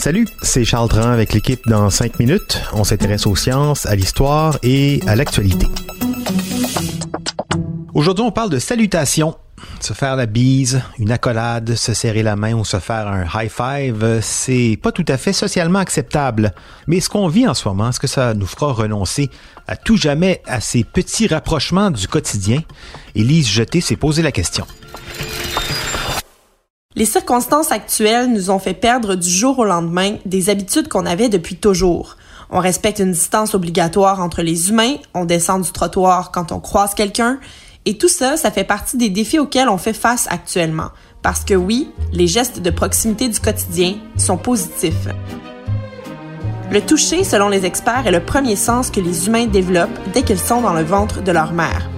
Salut, c'est Charles Dran avec l'équipe dans 5 minutes. On s'intéresse aux sciences, à l'histoire et à l'actualité. Aujourd'hui, on parle de salutations. Se faire la bise, une accolade, se serrer la main ou se faire un high five, c'est pas tout à fait socialement acceptable. Mais ce qu'on vit en ce moment, est-ce que ça nous fera renoncer à tout jamais à ces petits rapprochements du quotidien? Élise Jeté s'est posé la question. Les circonstances actuelles nous ont fait perdre du jour au lendemain des habitudes qu'on avait depuis toujours. On respecte une distance obligatoire entre les humains, on descend du trottoir quand on croise quelqu'un, et tout ça, ça fait partie des défis auxquels on fait face actuellement. Parce que oui, les gestes de proximité du quotidien sont positifs. Le toucher, selon les experts, est le premier sens que les humains développent dès qu'ils sont dans le ventre de leur mère.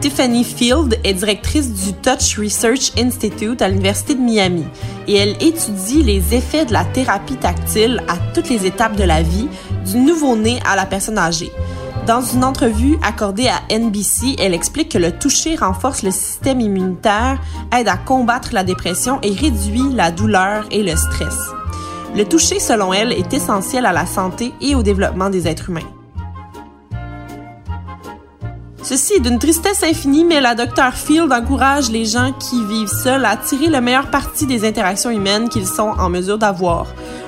Tiffany Field est directrice du Touch Research Institute à l'Université de Miami et elle étudie les effets de la thérapie tactile à toutes les étapes de la vie, du nouveau-né à la personne âgée. Dans une entrevue accordée à NBC, elle explique que le toucher renforce le système immunitaire, aide à combattre la dépression et réduit la douleur et le stress. Le toucher, selon elle, est essentiel à la santé et au développement des êtres humains. Ceci est d'une tristesse infinie, mais la Dr. Field encourage les gens qui vivent seuls à tirer le meilleur parti des interactions humaines qu'ils sont en mesure d'avoir.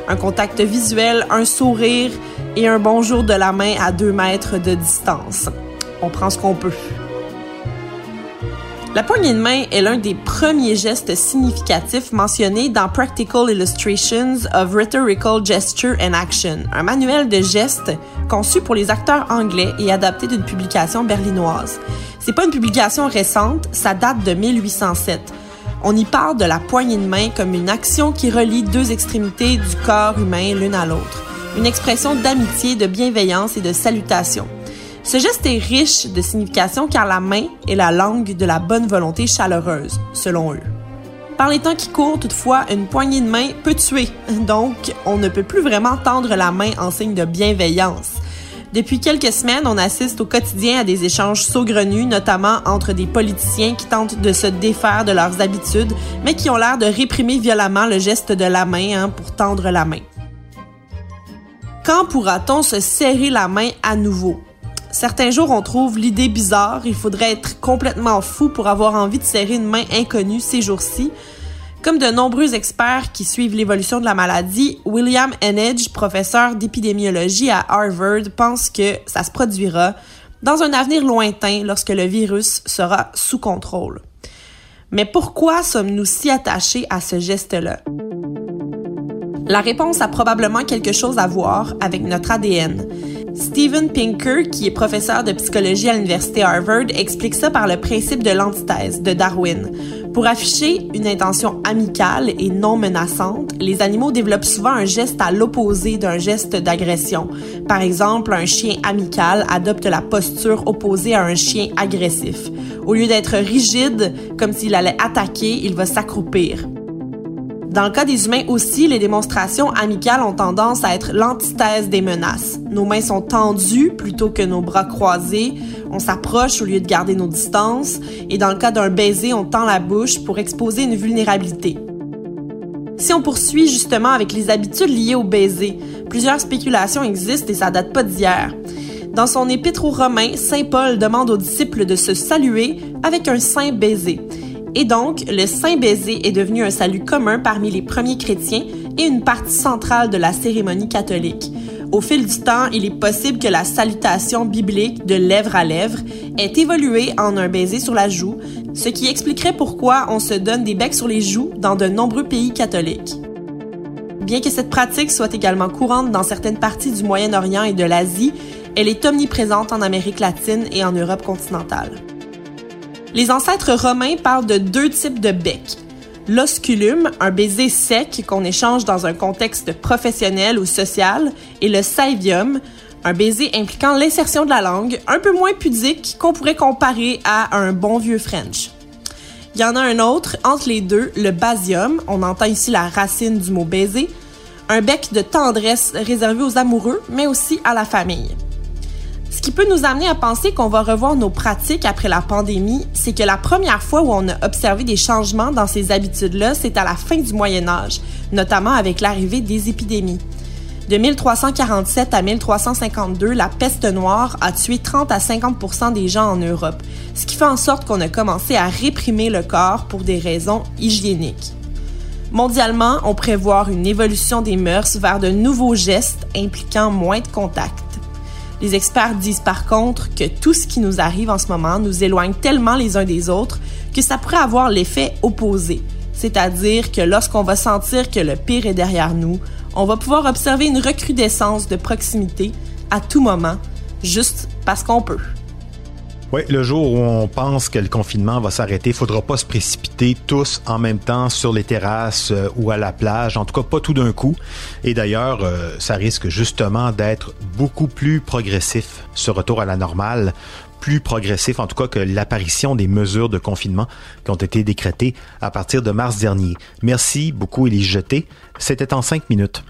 Un contact visuel, un sourire et un bonjour de la main à deux mètres de distance. On prend ce qu'on peut. La poignée de main est l'un des premiers gestes significatifs mentionnés dans Practical Illustrations of Rhetorical Gesture and Action, un manuel de gestes conçu pour les acteurs anglais et adapté d'une publication berlinoise. C'est pas une publication récente, ça date de 1807. On y parle de la poignée de main comme une action qui relie deux extrémités du corps humain l'une à l'autre, une expression d'amitié, de bienveillance et de salutation. Ce geste est riche de signification car la main est la langue de la bonne volonté chaleureuse, selon eux. Par les temps qui courent, toutefois, une poignée de main peut tuer, donc on ne peut plus vraiment tendre la main en signe de bienveillance. Depuis quelques semaines, on assiste au quotidien à des échanges saugrenus, notamment entre des politiciens qui tentent de se défaire de leurs habitudes, mais qui ont l'air de réprimer violemment le geste de la main hein, pour tendre la main. Quand pourra-t-on se serrer la main à nouveau? Certains jours, on trouve l'idée bizarre. Il faudrait être complètement fou pour avoir envie de serrer une main inconnue ces jours-ci. Comme de nombreux experts qui suivent l'évolution de la maladie, William Enedge, professeur d'épidémiologie à Harvard, pense que ça se produira dans un avenir lointain lorsque le virus sera sous contrôle. Mais pourquoi sommes-nous si attachés à ce geste-là? La réponse a probablement quelque chose à voir avec notre ADN. Steven Pinker, qui est professeur de psychologie à l'université Harvard, explique ça par le principe de l'antithèse de Darwin. Pour afficher une intention amicale et non menaçante, les animaux développent souvent un geste à l'opposé d'un geste d'agression. Par exemple, un chien amical adopte la posture opposée à un chien agressif. Au lieu d'être rigide, comme s'il allait attaquer, il va s'accroupir. Dans le cas des humains aussi, les démonstrations amicales ont tendance à être l'antithèse des menaces. Nos mains sont tendues plutôt que nos bras croisés, on s'approche au lieu de garder nos distances, et dans le cas d'un baiser, on tend la bouche pour exposer une vulnérabilité. Si on poursuit justement avec les habitudes liées au baiser, plusieurs spéculations existent et ça date pas d'hier. Dans son épître aux Romains, Saint Paul demande aux disciples de se saluer avec un saint baiser. Et donc, le saint baiser est devenu un salut commun parmi les premiers chrétiens et une partie centrale de la cérémonie catholique. Au fil du temps, il est possible que la salutation biblique de lèvre à lèvre ait évolué en un baiser sur la joue, ce qui expliquerait pourquoi on se donne des becs sur les joues dans de nombreux pays catholiques. Bien que cette pratique soit également courante dans certaines parties du Moyen-Orient et de l'Asie, elle est omniprésente en Amérique latine et en Europe continentale. Les ancêtres romains parlent de deux types de becs. L'osculum, un baiser sec qu'on échange dans un contexte professionnel ou social, et le saevium, un baiser impliquant l'insertion de la langue, un peu moins pudique qu'on pourrait comparer à un bon vieux French. Il y en a un autre, entre les deux, le basium, on entend ici la racine du mot baiser, un bec de tendresse réservé aux amoureux, mais aussi à la famille. Ce qui peut nous amener à penser qu'on va revoir nos pratiques après la pandémie, c'est que la première fois où on a observé des changements dans ces habitudes-là, c'est à la fin du Moyen Âge, notamment avec l'arrivée des épidémies. De 1347 à 1352, la peste noire a tué 30 à 50% des gens en Europe, ce qui fait en sorte qu'on a commencé à réprimer le corps pour des raisons hygiéniques. Mondialement, on prévoit une évolution des mœurs vers de nouveaux gestes impliquant moins de contact. Les experts disent par contre que tout ce qui nous arrive en ce moment nous éloigne tellement les uns des autres que ça pourrait avoir l'effet opposé, c'est-à-dire que lorsqu'on va sentir que le pire est derrière nous, on va pouvoir observer une recrudescence de proximité à tout moment, juste parce qu'on peut. Oui, le jour où on pense que le confinement va s'arrêter, il faudra pas se précipiter tous en même temps sur les terrasses euh, ou à la plage, en tout cas pas tout d'un coup. Et d'ailleurs, euh, ça risque justement d'être beaucoup plus progressif, ce retour à la normale, plus progressif en tout cas que l'apparition des mesures de confinement qui ont été décrétées à partir de mars dernier. Merci beaucoup Élise Jeté. C'était en cinq minutes.